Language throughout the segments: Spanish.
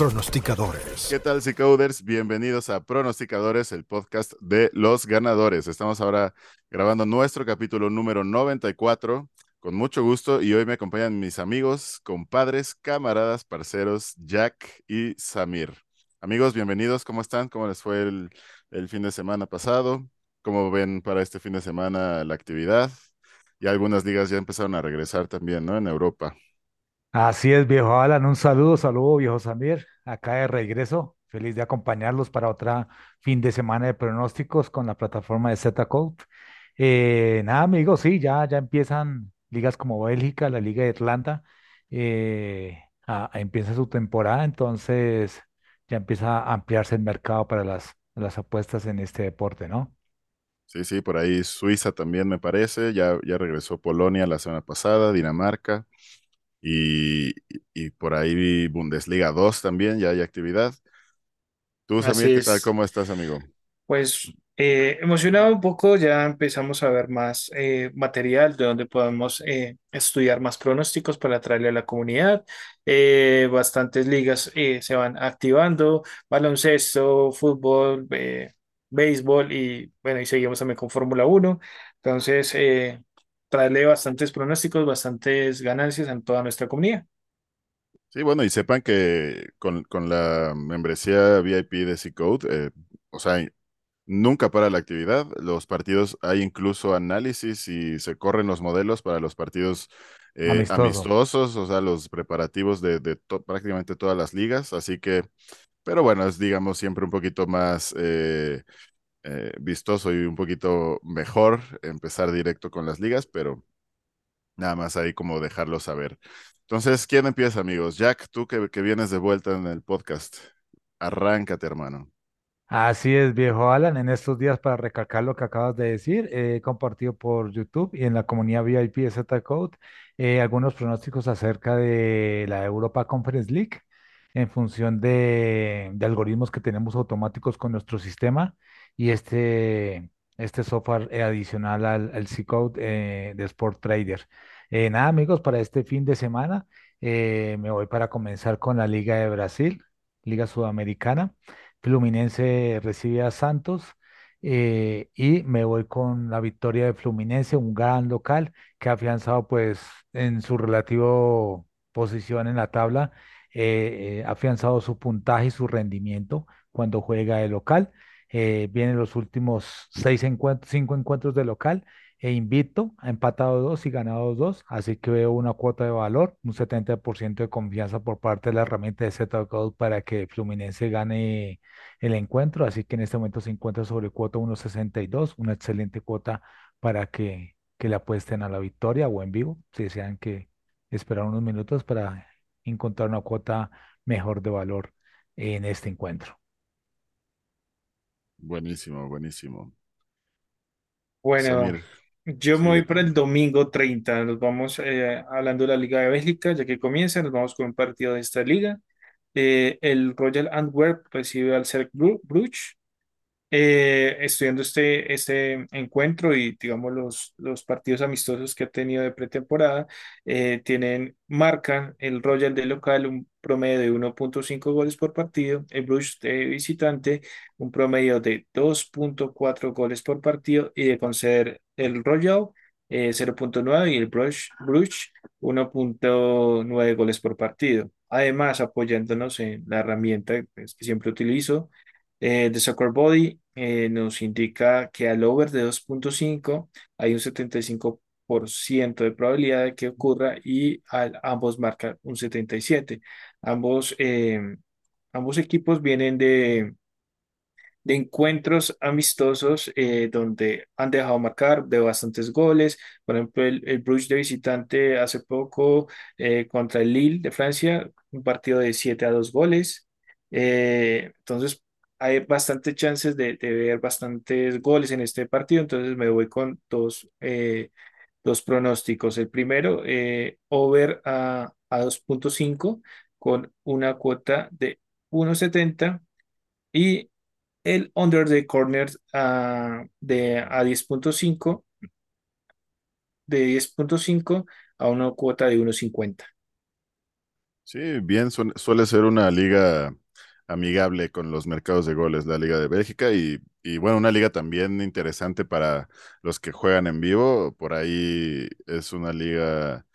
pronosticadores. ¿Qué tal, Coders? Bienvenidos a Pronosticadores, el podcast de los ganadores. Estamos ahora grabando nuestro capítulo número 94 con mucho gusto y hoy me acompañan mis amigos, compadres, camaradas, parceros, Jack y Samir. Amigos, bienvenidos. ¿Cómo están? ¿Cómo les fue el, el fin de semana pasado? ¿Cómo ven para este fin de semana la actividad? Y algunas ligas ya empezaron a regresar también, ¿no? En Europa. Así es, viejo Alan, un saludo, saludo, viejo Samir, acá de regreso, feliz de acompañarlos para otra fin de semana de pronósticos con la plataforma de Z-Code. Eh, nada, amigos, sí, ya, ya empiezan ligas como Bélgica, la Liga de Atlanta, eh, empieza su temporada, entonces ya empieza a ampliarse el mercado para las, las apuestas en este deporte, ¿no? Sí, sí, por ahí Suiza también me parece, ya, ya regresó Polonia la semana pasada, Dinamarca y, y por ahí Bundesliga 2 también, ya hay actividad. Tú, Samir, Así ¿qué tal? es. ¿Cómo estás, amigo? Pues eh, emocionado un poco, ya empezamos a ver más eh, material de donde podemos eh, estudiar más pronósticos para traerle a la comunidad. Eh, bastantes ligas eh, se van activando, baloncesto, fútbol, eh, béisbol y bueno, y seguimos también con Fórmula Uno Entonces, traerle bastantes pronósticos, bastantes ganancias a toda nuestra comunidad. Sí, bueno, y sepan que con, con la membresía VIP de C-Code, eh, o sea, nunca para la actividad. Los partidos, hay incluso análisis y se corren los modelos para los partidos eh, Amistoso. amistosos, o sea, los preparativos de, de to- prácticamente todas las ligas. Así que, pero bueno, es digamos siempre un poquito más eh, eh, vistoso y un poquito mejor empezar directo con las ligas, pero nada más ahí como dejarlo saber. Entonces, ¿quién empieza, amigos? Jack, tú que, que vienes de vuelta en el podcast, arráncate, hermano. Así es, viejo Alan. En estos días, para recalcar lo que acabas de decir, he compartido por YouTube y en la comunidad VIP de Z-Code eh, algunos pronósticos acerca de la Europa Conference League en función de, de algoritmos que tenemos automáticos con nuestro sistema y este, este software adicional al, al C-Code eh, de Sport Trader. Eh, nada, amigos, para este fin de semana eh, me voy para comenzar con la Liga de Brasil, Liga Sudamericana. Fluminense recibe a Santos y me voy con la victoria de Fluminense, un gran local que ha afianzado pues en su relativo posición en la tabla, ha afianzado su puntaje y su rendimiento cuando juega de local. Eh, vienen los últimos seis encuentros, cinco encuentros de local e invicto, ha empatado dos y ganado dos, así que veo una cuota de valor, un 70% de confianza por parte de la herramienta de Z-Code para que Fluminense gane el encuentro, así que en este momento se encuentra sobre cuota 1.62, una excelente cuota para que, que le apuesten a la victoria o en vivo, si desean que esperar unos minutos para encontrar una cuota mejor de valor en este encuentro. Buenísimo, buenísimo. Bueno, Samir, yo me voy para el domingo 30. Nos vamos eh, hablando de la Liga de Bélgica, ya que comienza, nos vamos con un partido de esta liga. Eh, el Royal Antwerp recibe al Cercle Bru- Bruges. Eh, estudiando este, este encuentro y digamos los, los partidos amistosos que ha tenido de pretemporada, eh, tienen, marcan el Royal de local un promedio de 1.5 goles por partido, el Bruges de visitante un promedio de 2.4 goles por partido y de conceder el Royal eh, 0.9 y el Bruges, Bruges 1.9 goles por partido. Además, apoyándonos en la herramienta pues, que siempre utilizo, eh, Soccer Body eh, nos indica que al over de 2.5 hay un 75% de probabilidad de que ocurra y al, ambos marcan un 77%. Ambos, eh, ambos equipos vienen de, de encuentros amistosos eh, donde han dejado marcar de bastantes goles. Por ejemplo, el, el Bruges de visitante hace poco eh, contra el Lille de Francia, un partido de 7 a 2 goles. Eh, entonces, hay bastantes chances de, de ver bastantes goles en este partido. Entonces, me voy con dos, eh, dos pronósticos. El primero, eh, over a, a 2.5 con una cuota de 1.70 y el under the corner ah, de a 10.5, de 10.5 a una cuota de 1.50. Sí, bien, suele ser una liga amigable con los mercados de goles, la Liga de Bélgica, y, y bueno, una liga también interesante para los que juegan en vivo. Por ahí es una liga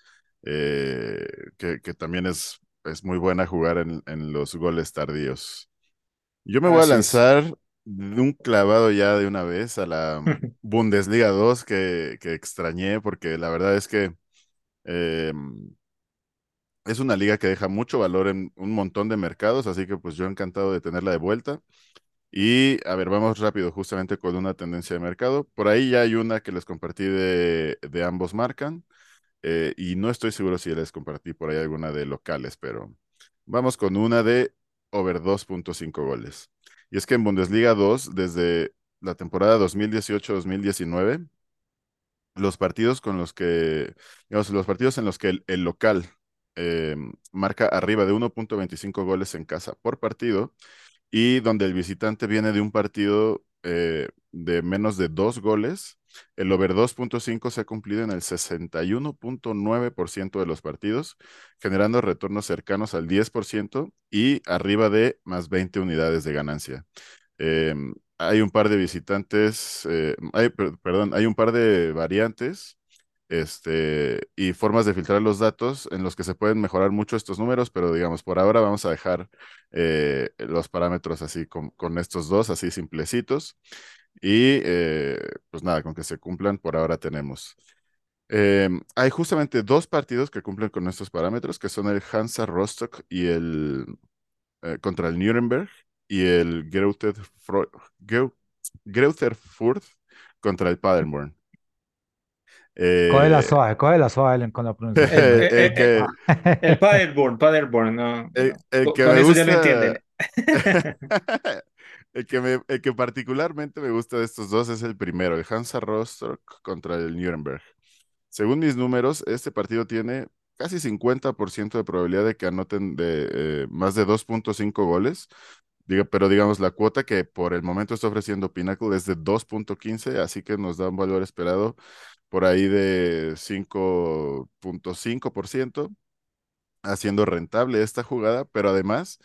eh, que, que también es, es muy buena jugar en, en los goles tardíos. Yo me voy a es. lanzar de un clavado ya de una vez a la Bundesliga 2 que, que extrañé, porque la verdad es que eh, es una liga que deja mucho valor en un montón de mercados, así que pues yo encantado de tenerla de vuelta. Y a ver, vamos rápido justamente con una tendencia de mercado. Por ahí ya hay una que les compartí de, de ambos marcan, eh, y no estoy seguro si les compartí por ahí alguna de locales, pero vamos con una de over 2.5 goles. Y es que en Bundesliga 2, desde la temporada 2018-2019, los partidos con los que, digamos, los partidos en los que el, local eh, marca arriba de 1.25 goles en casa por partido y donde el visitante viene de un partido eh, de menos de dos goles, el over 2.5 se ha cumplido en el 61.9% de los partidos, generando retornos cercanos al 10% y arriba de más 20 unidades de ganancia. Eh, hay un par de visitantes, eh, perdón, hay un par de variantes este, y formas de filtrar los datos en los que se pueden mejorar mucho estos números, pero digamos, por ahora vamos a dejar eh, los parámetros así con, con estos dos, así simplecitos. Y eh, pues nada, con que se cumplan, por ahora tenemos. Eh, hay justamente dos partidos que cumplen con estos parámetros, que son el Hansa Rostock y el eh, contra el Nuremberg y el Greuther, Fro- Greu- Greuther Fürth contra el Paderborn. Coge la Eh, suave, coge la suave Ellen, con la El, pronunciación. eh, el eh, eh, que, el Paderborn, Paderborn, no, el, el que con me eso ya lo gusta, entienden. el que me, el que particularmente me gusta de estos dos es el primero, el Hansa Rostock contra el Nuremberg. Según mis números, este partido tiene casi 50% de probabilidad de que anoten de, eh, más de 2.5 goles. Pero digamos, la cuota que por el momento está ofreciendo Pinnacle es de 2.15, así que nos da un valor esperado por ahí de 5.5%, haciendo rentable esta jugada, pero además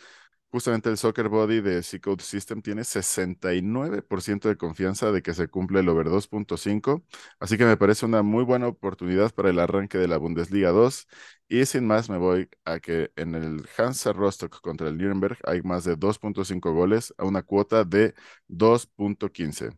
Justamente el Soccer Body de C-Code System tiene 69% de confianza de que se cumple el over 2.5, así que me parece una muy buena oportunidad para el arranque de la Bundesliga 2. Y sin más, me voy a que en el Hansa Rostock contra el Nuremberg hay más de 2.5 goles a una cuota de 2.15.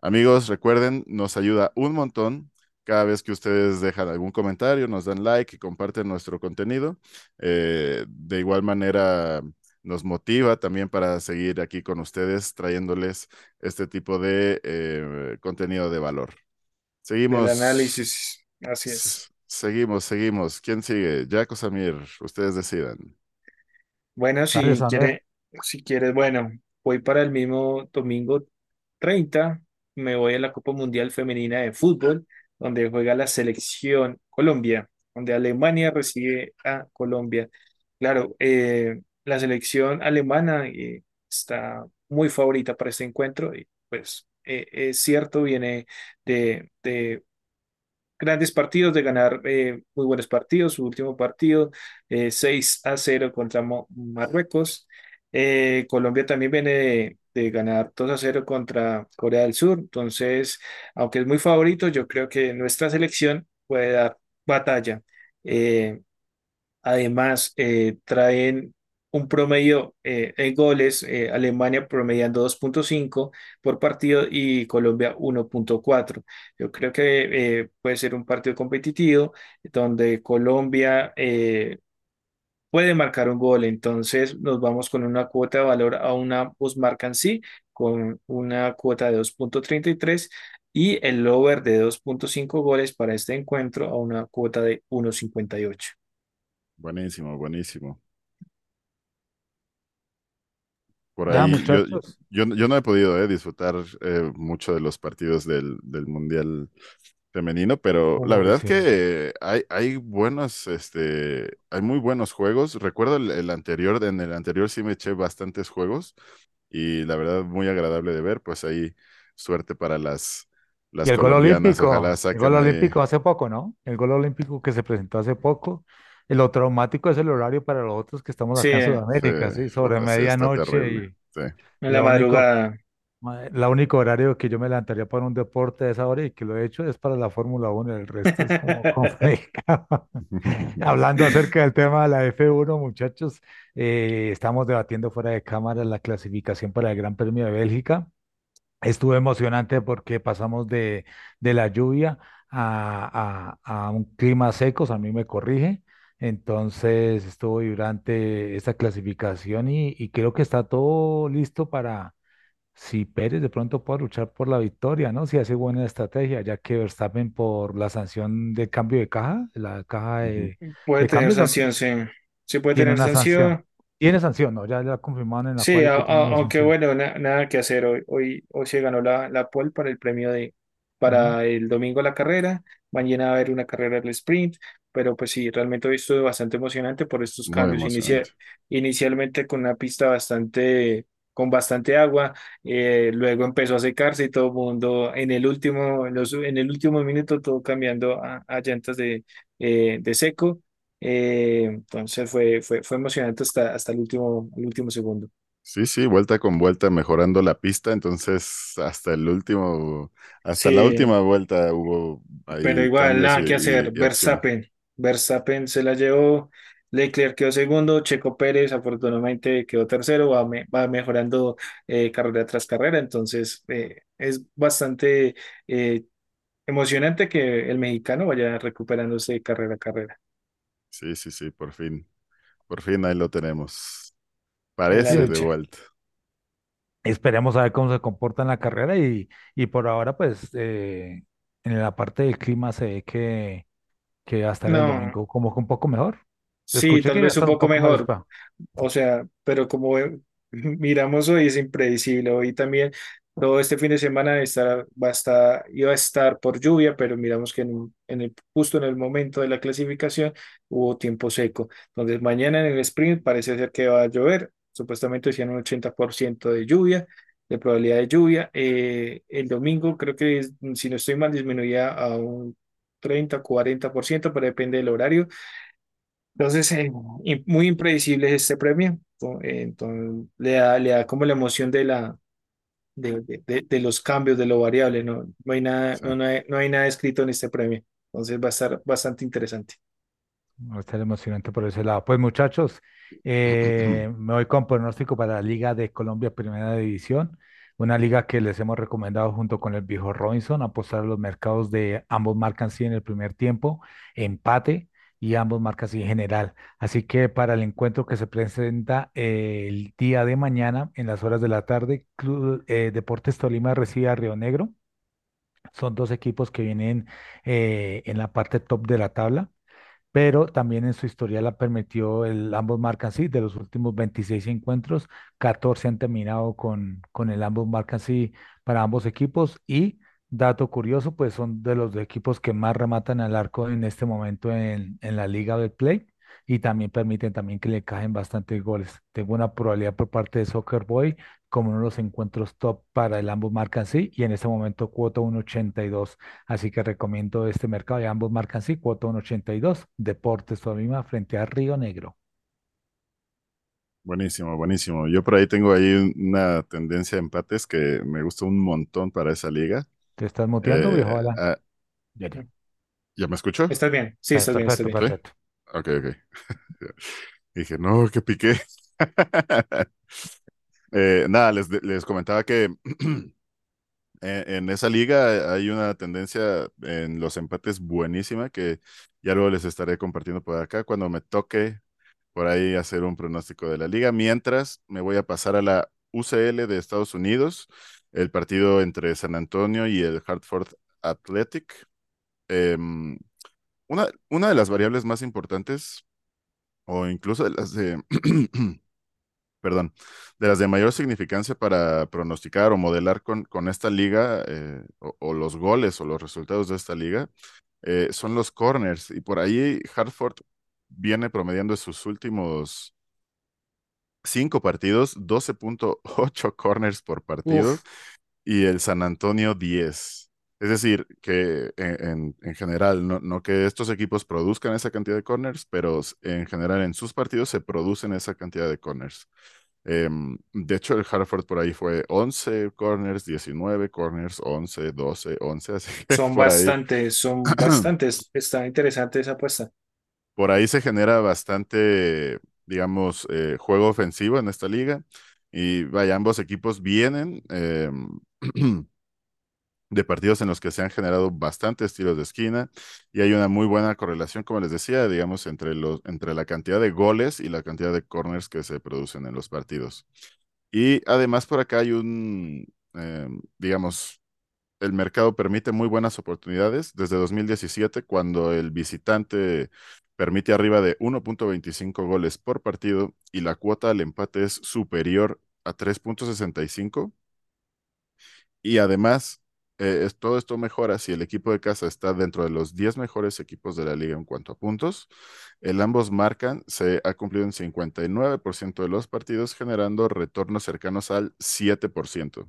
Amigos, recuerden, nos ayuda un montón cada vez que ustedes dejan algún comentario, nos dan like y comparten nuestro contenido. Eh, de igual manera, nos motiva también para seguir aquí con ustedes, trayéndoles este tipo de eh, contenido de valor. Seguimos, análisis, así es. seguimos, seguimos. ¿Quién sigue? Jaco Samir, ustedes decidan. Bueno, si quiere, si quieres, bueno, voy para el mismo domingo 30, me voy a la Copa Mundial Femenina de Fútbol, donde juega la selección Colombia, donde Alemania recibe a Colombia. Claro, eh, la selección alemana eh, está muy favorita para este encuentro y pues eh, es cierto, viene de, de grandes partidos, de ganar eh, muy buenos partidos. Su último partido, eh, 6 a cero contra Mo- Marruecos. Colombia también viene de, ganar 2 a cero contra Corea del Sur. Entonces, aunque es muy favorito, yo creo que nuestra selección puede dar batalla. Además, traen un promedio eh, en goles, eh, Alemania promediando 2.5 por partido y Colombia 1.4. Yo creo que eh, puede ser un partido competitivo donde Colombia eh, puede marcar un gol. Entonces nos vamos con una cuota de valor a una post marcan sí, con una cuota de 2.33 y el over de 2.5 goles para este encuentro a una cuota de 1.58. Buenísimo, buenísimo. Por Ya, ahí, yo, yo, yo no he podido eh, disfrutar eh, mucho de los partidos del, del Mundial femenino, pero la verdad sí. que hay, hay buenos, este, hay muy buenos juegos. Recuerdo el, el anterior, en el anterior sí me eché bastantes juegos y la verdad muy agradable de ver, pues ahí suerte para las, Y las el gol colombianas, olímpico, el gol ahí. olímpico hace poco, ¿no? El gol olímpico que se presentó hace poco. Lo traumático es el horario para los otros que estamos Sí, acá en Sí, Sudamérica, ¿sí? Sobre sí, está medianoche y, Sí. en la madrugada. ma- la único horario que yo me levantaría para un deporte de esa hora y que lo he hecho es para la Fórmula Uno el resto es como complicado. Hablando acerca del tema de la F1, muchachos, eh, estamos debatiendo fuera de cámara la clasificación para el Gran Premio de Bélgica. Estuvo emocionante porque pasamos de, de la lluvia a, a- a un clima secos, a mí me corrige. Entonces estuvo vibrante esta clasificación y, y creo que está todo listo para si Pérez de pronto puede luchar por la victoria, ¿no? Si hace buena estrategia, ya que Verstappen por la sanción de cambio de caja, la caja de, Puede de tener cambios sanción, sí. Sí puede tiene tener una sanción. sanción. Tiene sanción, ¿no? Ya la confirmaron en la Sí, quali a- que tiene a- una aunque sanción. bueno, na- nada que hacer. Hoy, hoy, hoy se ganó la, la pole para el premio de, para el domingo la carrera. Mañana va a haber una carrera del sprint. Pero pues sí, realmente hoy estuvo bastante emocionante por estos Muy cambios. Inicia- inicialmente con una pista bastante, con bastante agua, eh, luego empezó a secarse y todo el mundo en el último, en los- en el último minuto todo cambiando a, a llantas de, eh, de seco. Eh, entonces fue, fue, fue emocionante hasta, hasta el último, el último segundo. Sí, sí, vuelta con vuelta mejorando la pista, entonces hasta el último, hasta la Sí, última vuelta hubo pero ahí igual, cambios y, nada que hacer. Verstappen, Verstappen se la llevó, Leclerc quedó segundo, Checo Pérez afortunadamente quedó tercero, va, me- va mejorando eh, carrera tras carrera, entonces eh, es bastante eh, emocionante que el mexicano vaya recuperándose carrera a carrera. Sí, sí, sí, por fin, por fin ahí lo tenemos. En la Sí, Parece de lucha. vuelta. esperemos a ver cómo se comporta en la carrera y, y por ahora, pues, eh, en la parte del clima se ve que, que va a estar el No, domingo como que un poco mejor. sí, tal vez un poco más mejor. O sea, pero como miramos hoy es impredecible. Hoy también todo este fin de semana estará, va a estar, iba a estar por lluvia, pero miramos que en, en el, justo en el momento de la clasificación hubo tiempo seco. Entonces mañana en el sprint parece ser que va a llover. Supuestamente decían un 80% de lluvia, de probabilidad de lluvia. Eh, el domingo creo que, si no estoy mal, disminuía a un 30, 40%, pero depende del horario. Entonces, eh, muy impredecible es este premio. Entonces, le da, le da como la emoción de la de, de, de- los cambios, de lo variable. No, no hay nada, Sí. no, no hay, no hay nada escrito en este premio. Entonces va a estar bastante interesante. Va a estar emocionante por ese lado. Pues muchachos, eh, me voy con pronóstico para la Liga de Colombia Primera División, una liga que les hemos recomendado junto con el viejo Robinson, apostar a los mercados de ambos marcan sí en el primer tiempo, empate y ambos marcan sí en general. Así que para el encuentro que se presenta el día de mañana en las horas de la tarde, Club, eh, Deportes Tolima recibe a Río Negro. Son dos equipos que vienen eh, en la parte top de la tabla pero también en su historia la permitió, el, ambos marcan sí, de los últimos 26 encuentros, 14 han terminado con, con el ambos marcan sí para ambos equipos y dato curioso, pues son de los equipos que más rematan al arco en este momento en, en la Liga del Play y también permiten también que le caen bastantes goles. Tengo una probabilidad por parte de Soccer Boy como uno de los encuentros top para el ambos marcan sí y en este momento cuota 1.82. Así que recomiendo este mercado y ambos marcan sí, cuota 1.82, Deportes Tolima frente a Río Negro. Buenísimo, buenísimo. Yo por ahí tengo ahí un- una tendencia de empates que me gusta un montón para esa liga. ¿Te estás muteando, Eh, viejo ah, Ya, ya. ¿ya me escuchó? ¿Estás bien? Sí, Per- estás bien, estás Perfecto, bien. Ok, ok. Dije, no, que piqué. Eh, nada, les, les comentaba que en, esa liga hay una tendencia en los empates buenísima que ya luego les estaré compartiendo por acá cuando me toque por ahí hacer un pronóstico de la liga. Mientras me voy a pasar a la UCL de Estados Unidos, el partido entre San Antonio y el Hartford Athletic. Em, una, una de las variables más importantes, o incluso de las de, perdón, de las de mayor significancia para pronosticar o modelar con, con esta liga, eh, o, o los goles o los resultados de esta liga, eh, son los corners. Y por ahí Hartford viene promediando sus últimos cinco partidos, 12.8 corners por partido, Uf, y el San Antonio 10. Es decir, que en, en- en general, no, no que estos equipos produzcan esa cantidad de corners, pero en general en sus partidos se producen esa cantidad de corners. Em, de hecho, el Hartford por ahí fue 11 corners, 19 corners, 11, 12, 11, así que Son por ahí, bastantes, son bastantes. Está interesante esa apuesta. por ahí se genera bastante, digamos, eh, juego ofensivo en esta liga. Y vaya, ambos equipos vienen em, de partidos en los que se han generado bastantes tiros de esquina y hay una muy buena correlación, como les decía, digamos, entre los, entre la cantidad de goles y la cantidad de corners que se producen en los partidos. Y además por acá hay un, eh, digamos, el mercado permite muy buenas oportunidades desde 2017, cuando el visitante permite arriba de 1.25 goles por partido y la cuota al empate es superior a 3.65 y además, eh, es- todo esto mejora si el equipo de casa está dentro de los 10 mejores equipos de la liga en cuanto a puntos. El ambos marcan, se ha cumplido en 59% de los partidos, generando retornos cercanos al 7%.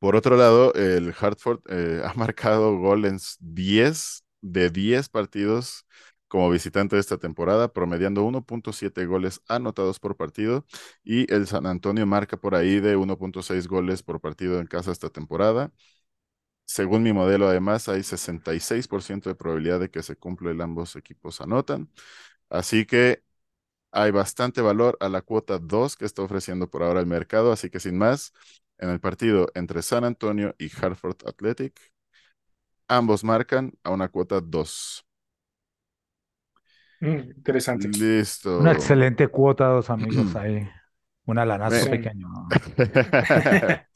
Por otro lado, el Hartford eh, ha marcado gol en 10 de 10 partidos como visitante esta temporada, promediando 1.7 goles anotados por partido, y el San Antonio marca por ahí de 1.6 goles por partido en casa esta temporada. Según mi modelo, además, hay 66% de probabilidad de que se cumpla el ambos equipos anotan. Así que hay bastante valor a la cuota 2 que está ofreciendo por ahora el mercado, así que sin más, en el partido entre San Antonio y Hartford Athletic, ambos marcan a una cuota 2. Mm, interesante. Una Listo. excelente cuota, dos amigos ahí. Un alanazo Ve- pequeño.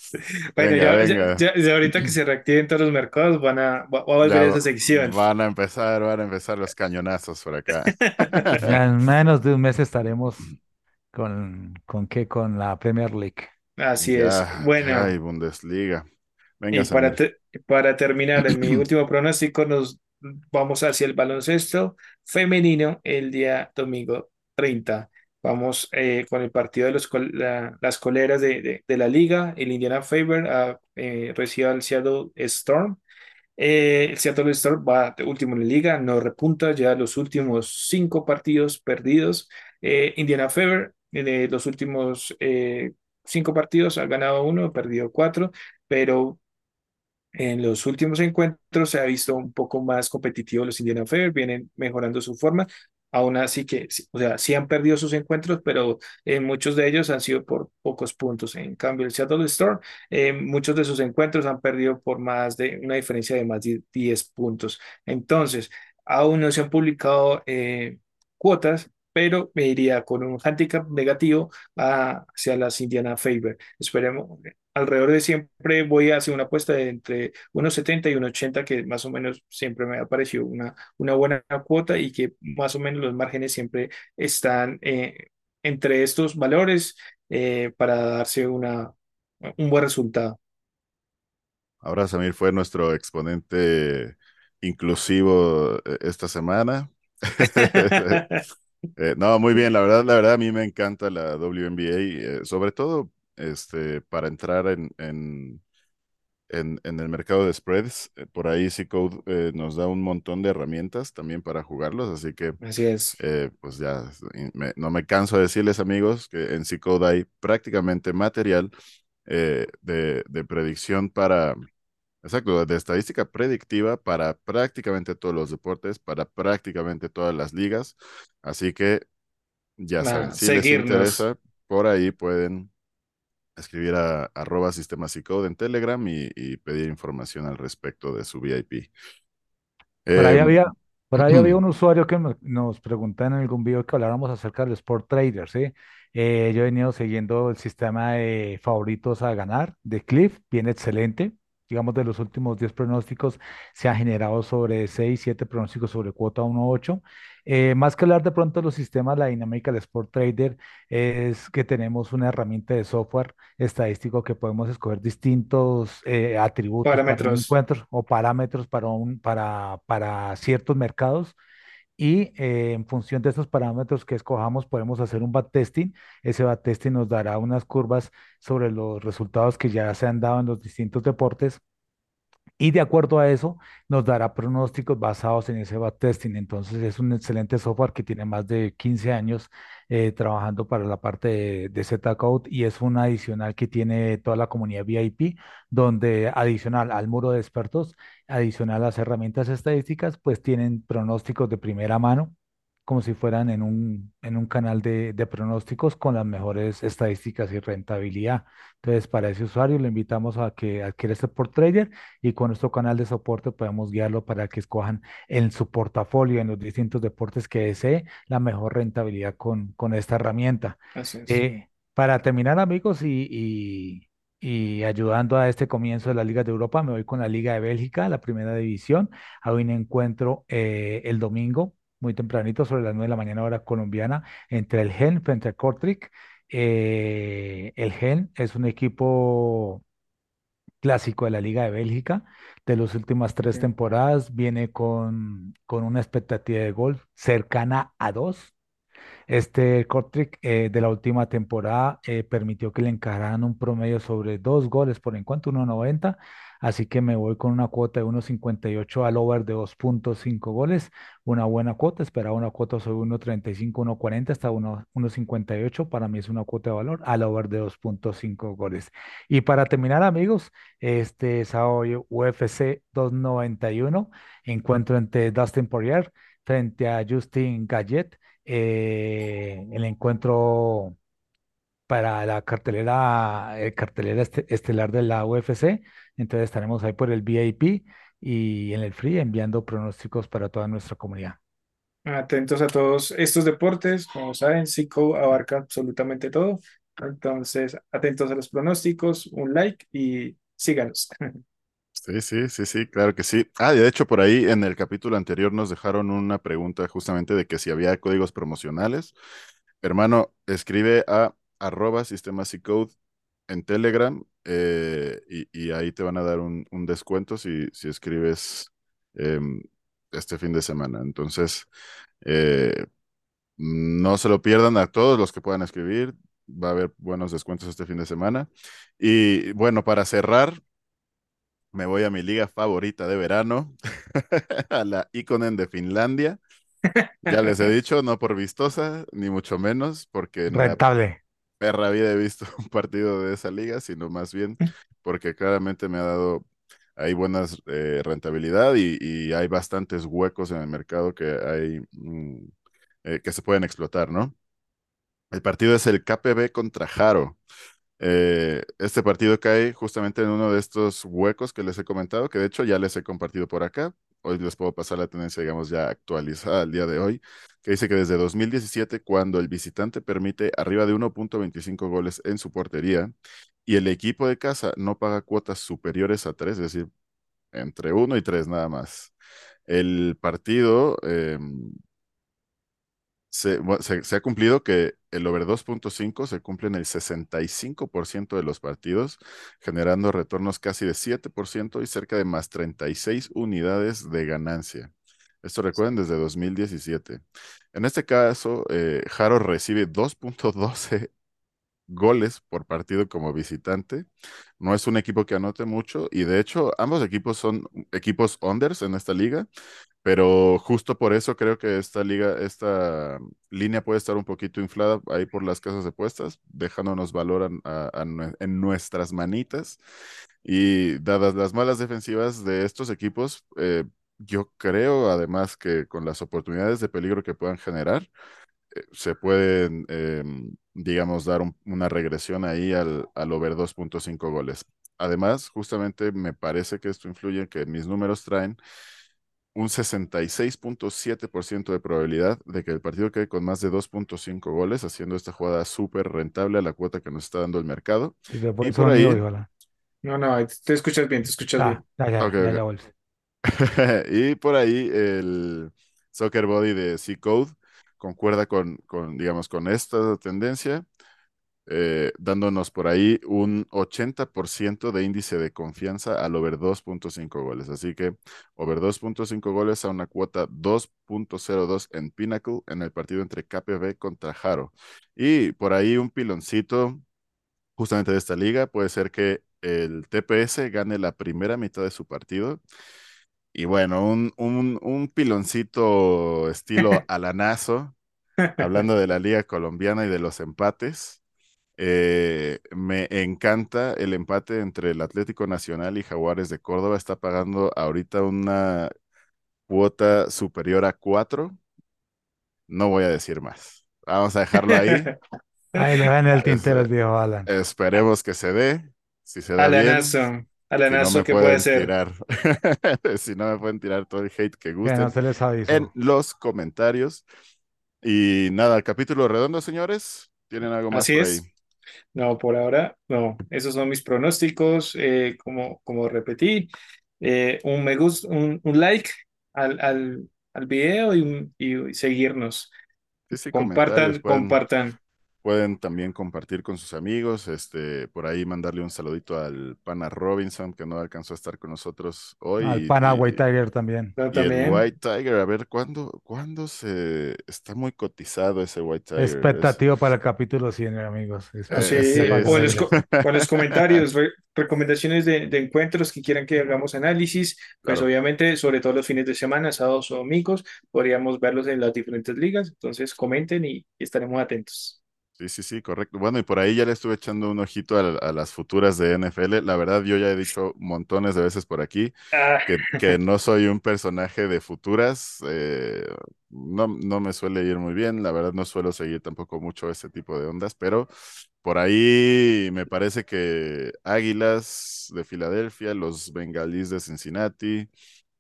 Bueno, Venga, ya, ya- venga. ya- ya ahorita que se reactiven todos los mercados, van a, va, va a volver Ya esa sección. van a empezar, van a empezar los cañonazos por acá. En menos de un mes estaremos con, ¿con qué? Con la Premier League. Así es. Ya, Bueno, ay, Bundesliga. Venga, y para, Samir. te- para terminar, en mi último pronóstico, nos vamos hacia el baloncesto femenino el día domingo 30. Vamos eh, con el partido de los, las coleras de, de- la liga. El Indiana Fever ah, eh, recibe al Seattle Storm. Eh, el Seattle Storm va de último en la liga, no repunta ya los últimos cinco partidos perdidos. Eh, Indiana Fever, en los últimos eh, cinco partidos, ha ganado uno, perdido cuatro, pero en los últimos encuentros se ha visto un poco más competitivo los Indiana Fever, vienen mejorando su forma. Aún así que, o sea, sí han perdido sus encuentros, pero eh, muchos de ellos han sido por pocos puntos. En cambio, el Seattle Storm, eh, muchos de sus encuentros han perdido por más de una diferencia de más de 10 puntos. Entonces, aún no se han publicado eh, cuotas, pero me iría con un handicap negativo a- hacia las Indiana Fever. Esperemos, alrededor de siempre voy a hacer una apuesta de entre unos 70 y unos 80, que más o menos siempre me ha parecido una, una buena cuota y que más o menos los márgenes siempre están eh, entre estos valores eh, para darse una, un buen resultado. Ahora Samir fue nuestro exponente inclusivo eh, esta semana. Eh, no, muy bien, la verdad, la verdad a mí me encanta la WNBA, eh, sobre todo este, para entrar en, en, en, en el mercado de spreads. Eh, por ahí C-Code nos da un montón de herramientas también para jugarlos, así que Así es. pues ya me- no me canso de decirles amigos que en C-Code hay prácticamente material de, de predicción para Exacto, de estadística predictiva para prácticamente todos los deportes, para prácticamente todas las ligas. Así que ya saben, si les interesa, por ahí pueden escribir a arroba sistemas y code en Telegram y, y pedir información al respecto de su VIP. Por ahí Em, había, por ahí había un usuario que nos, nos preguntaba en algún video que habláramos acerca del Sport Trader, ¿sí? Eh, yo he venido siguiendo el sistema de favoritos a ganar de Cliff, bien excelente. Digamos, de los últimos 10 pronósticos se han generado sobre 6 7 pronósticos sobre cuota 1.8. Eh, más que hablar de pronto de los sistemas, la dinámica del Sport Trader es que tenemos una herramienta de software estadístico que podemos escoger distintos eh, atributos para un Parámetros. encuentro o parámetros para, un, para, para ciertos mercados y eh, en función de esos parámetros que escojamos podemos hacer un backtesting. Ese backtesting nos dará unas curvas sobre los resultados que ya se han dado en los distintos deportes Y de acuerdo a eso, nos dará pronósticos basados en ese backtesting. Entonces, es un excelente software que tiene más de 15 años eh, trabajando para la parte de, de Z-Code y es un adicional que tiene toda la comunidad VIP, donde adicional al muro de expertos, adicional a las herramientas estadísticas, pues tienen pronósticos de primera mano como si fueran en un, en un canal de, de pronósticos con las mejores estadísticas y rentabilidad. Entonces, para ese usuario le invitamos a que adquiera este por trader y con nuestro canal de soporte podemos guiarlo para que escojan en su portafolio, en los distintos deportes que desee, la mejor rentabilidad con, con esta herramienta. Así es. Eh, para terminar, amigos, y, y, y ayudando a este comienzo de la Liga de Europa, me voy con la Liga de Bélgica, la primera división. Hay un encuentro eh, el domingo, muy tempranito, sobre las 9 de la mañana hora colombiana, entre el Gen frente al Kortrijk. Eh, el Gen es un equipo clásico de la Liga de Bélgica de las últimas tres Sí. temporadas. Viene con, con una expectativa de gol cercana a dos. Este Kortrijk eh, de la última temporada eh, permitió que le encararan un promedio sobre dos goles por encuentro, 1.90. Así que me voy con una cuota de 1.58 al over de 2.5 goles. Una buena cuota, esperaba una cuota sobre 1.35, 1.40 hasta 1 1.58. Para mí es una cuota de valor al over de 2.5 goles. Y para terminar, amigos, este sábado UFC 291, encuentro entre Dustin Poirier frente a Justin Gayet eh, el encuentro para la cartelera, eh, cartelera este- estelar de la UFC. Entonces estaremos ahí por el VIP y en el free enviando pronósticos para toda nuestra comunidad. Atentos a todos estos deportes, como saben, Zico abarca absolutamente todo. Entonces, atentos a los pronósticos, un like y síganos. Sí, sí, sí, sí, claro que sí. Ah, y de hecho por ahí en el capítulo anterior nos dejaron una pregunta justamente de que si había códigos promocionales. Hermano, escribe a arroba sistemas y code en Telegram eh, y, y ahí te van a dar un, un descuento si, si escribes em, este fin de semana. Entonces, eh, no se lo pierdan a todos los que puedan escribir. Va a haber buenos descuentos este fin de semana. Y bueno, para cerrar, me voy a mi liga favorita de verano, a la Ikonen de Finlandia. Ya les he dicho, no por vistosa, ni mucho menos, porque Rentable. Perra vida he visto un partido de esa liga, sino más bien porque claramente me ha dado ahí buenas eh, rentabilidad y, y hay bastantes huecos en el mercado que hay mm, eh, que se pueden explotar, ¿no? El partido es el KPB contra Jaro. Eh, este partido cae justamente en uno de estos huecos que les he comentado, que de hecho ya les he compartido por acá. Hoy les puedo pasar la tendencia, digamos, ya actualizada al día de hoy, que dice que desde 2017, cuando el visitante permite arriba de 1.25 goles en su portería y el equipo de casa no paga cuotas superiores a 3, es decir, entre 1 y 3 nada más. El partido eh, se, ha cumplido que el over 2.5 se cumple en el 65% de los partidos, generando retornos casi de 7% y cerca de más 36 unidades de ganancia. Esto recuerden desde 2017. En este caso, eh, Jaro recibe 2.12 goles por partido como visitante. No es un equipo que anote mucho y de hecho ambos equipos son equipos unders en esta liga. Pero justo por eso creo que esta liga, esta línea puede estar un poquito inflada ahí por las casas de puestas, dejándonos valor en nuestras manitas. Y dadas las malas defensivas de estos equipos, eh, yo creo además que con las oportunidades de peligro que puedan generar, eh, se pueden, em, digamos, dar un- una regresión ahí al, al over 2.5 goles. Además, justamente me parece que esto influye en que mis números traen un 66.7% de probabilidad de que el partido quede con más de 2.5 goles, haciendo esta jugada súper rentable a la cuota que nos está dando el mercado. Si te Y por ahí, híjola. No, no, te escuchas bien, te escuchas Ah, bien. ya, ya, ok, ya. Y por ahí el Soccer Body de C-Code concuerda con, con, digamos, con esta tendencia, eh, dándonos por ahí un 80% de índice de confianza al over 2.5 goles. Así que over 2.5 goles a una cuota 2.02 en Pinnacle en el partido entre KPV contra Jaro. Y por ahí un piloncito justamente de esta liga puede ser que el TPS gane la primera mitad de su partido. Y bueno, un, un, un piloncito estilo alanazo, hablando de la Liga Colombiana y de los empates. Eh, me encanta el empate entre el Atlético Nacional y Jaguares de Córdoba. Está pagando ahorita una cuota superior a cuatro. No voy a decir más. Vamos a dejarlo ahí. Ahí lo en el tintero el viejo Alan. Esperemos que se dé. Si se da Alanazo. bien. Alanazo, si no me ¿qué pueden puede ser? tirar. si no me pueden tirar todo el hate que Que gusten no se les avisó. en los comentarios. Y nada, capítulo redondo, señores. ¿Tienen algo más Así por es. No, por ahora, no. Esos son mis pronósticos. eh, como, como repetí, eh, un me gusta, un, un like al, al, al video y, y seguirnos. Sí, sí, Compartan, compartan. Pueden también compartir con sus amigos. Este, por ahí mandarle un saludito al pana Robinson, que no alcanzó a estar con nosotros hoy. Al pana y- White Tiger también. Yo Y el también. White Tiger, a ver, ¿cuándo, cuándo se está muy cotizado ese White Tiger? Es- Expectativa para el capítulo 100, amigos. Eh, Sí, sí, o los, o comentarios, re- recomendaciones de, de encuentros que quieran que hagamos análisis, pues Claro. obviamente, sobre todo los fines de semana, sábados o domingos, podríamos verlos en las diferentes ligas, entonces comenten y, y estaremos atentos. Sí, sí, sí, correcto. Bueno, y por ahí ya le estuve echando un ojito a, a las futuras de NFL. La verdad, yo ya he dicho montones de veces por aquí Ah, que, que no soy un personaje de futuras. eh, no, no me suele ir muy bien. La verdad, no suelo seguir tampoco mucho ese tipo de ondas, pero por ahí me parece que Águilas de Filadelfia, los Bengalíes de Cincinnati,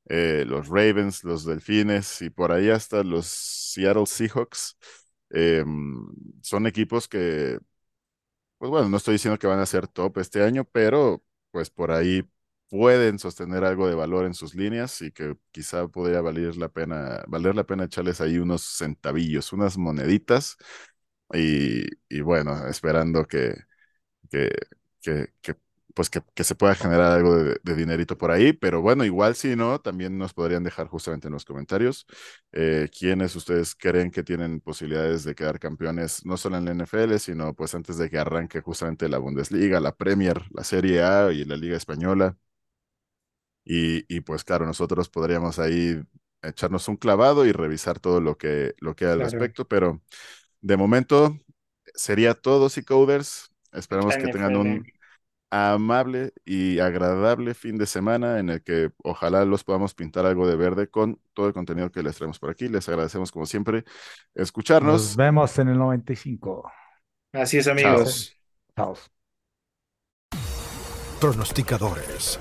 eh, los Ravens, los Delfines y por ahí hasta los Seattle Seahawks. Eh, son equipos que, pues bueno, no estoy diciendo que van a ser top este año, pero pues por ahí pueden sostener algo de valor en sus líneas y que quizá podría valer la pena, valer la pena echarles ahí unos centavillos, unas moneditas y, y bueno, esperando que, que, que, que, pues que, que se pueda generar algo de, de dinerito por ahí, pero bueno, igual si no, también nos podrían dejar justamente en los comentarios eh, quiénes ustedes creen que tienen posibilidades de quedar campeones, no solo en la NFL, sino pues antes de que arranque justamente la Bundesliga, la Premier, la Serie A y la Liga Española. Y, y pues claro, nosotros podríamos ahí echarnos un clavado y revisar todo lo que, lo que hay al Claro. respecto, pero de momento sería todo, Coders. Esperamos que tengan un. Amable y agradable fin de semana en el que ojalá los podamos pintar algo de verde con todo el contenido que les traemos por aquí. Les agradecemos como siempre Nos escucharnos. vemos en el 95. Así es, amigos. Chao. Pronosticadores